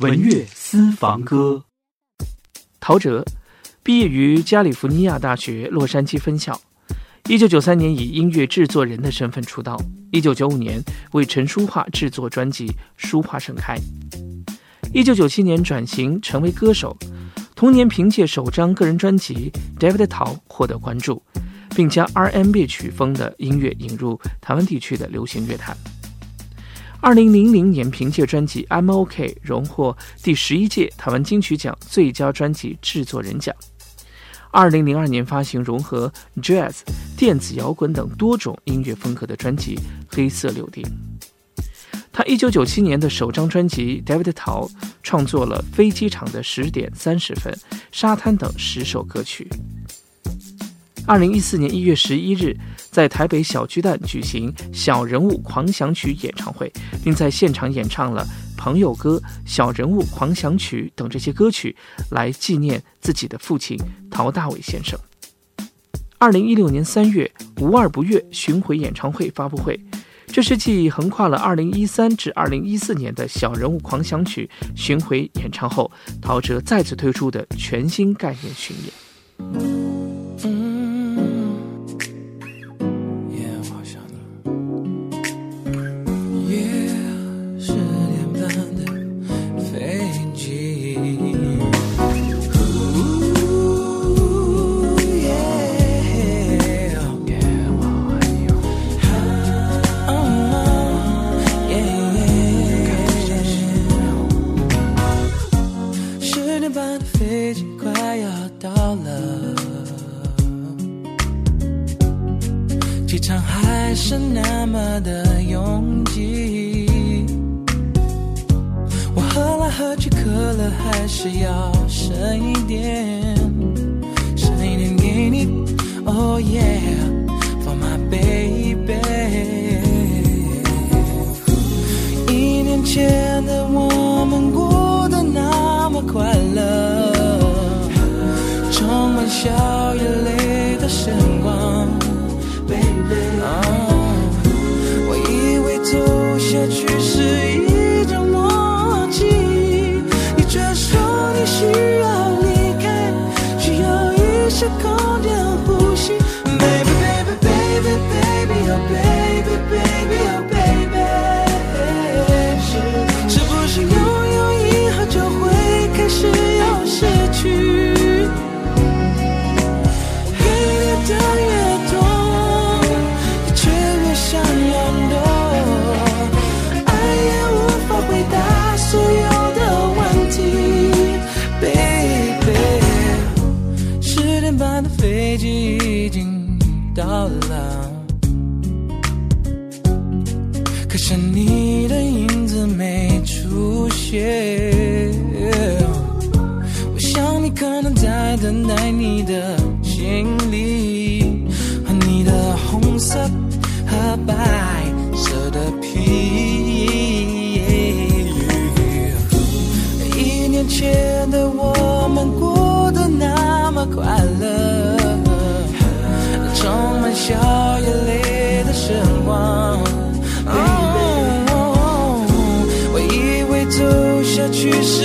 文乐私房歌。陶喆毕业于加利福尼亚大学洛杉矶分校，一九九三年以音乐制作人的身份出道，一九九五年为陈淑桦制作专辑《书画盛开》，一九九七年转型成为歌手，同年凭借首张个人专辑《David 陶》获得关注。并将 R&B 曲风的音乐引入台湾地区的流行乐坛。二零零零年，凭借专辑《MOK》荣获第十一届台湾金曲奖最佳专辑制作人奖。二零零二年，发行融合 Jazz、电子摇滚等多种音乐风格的专辑《黑色柳丁》。他一九九七年的首张专辑《David 陶》创作了《飞机场的十点三十分》《沙滩》等十首歌曲。二零一四年一月十一日，在台北小巨蛋举行《小人物狂想曲》演唱会，并在现场演唱了《朋友歌》《小人物狂想曲》等这些歌曲，来纪念自己的父亲陶大伟先生。二零一六年三月，《无二不悦》巡回演唱会发布会，这是继横跨了二零一三至二零一四年的小人物狂想曲巡回演唱后，陶喆再次推出的全新概念巡演。机场还是那么的拥挤我喝来喝去可乐还是要剩一点剩一点给你。Oh yeah for my baby 一年前的我们过得那么快乐充满笑与泪的时光。可是你的影子没出现我想你可能在等待你的行李去。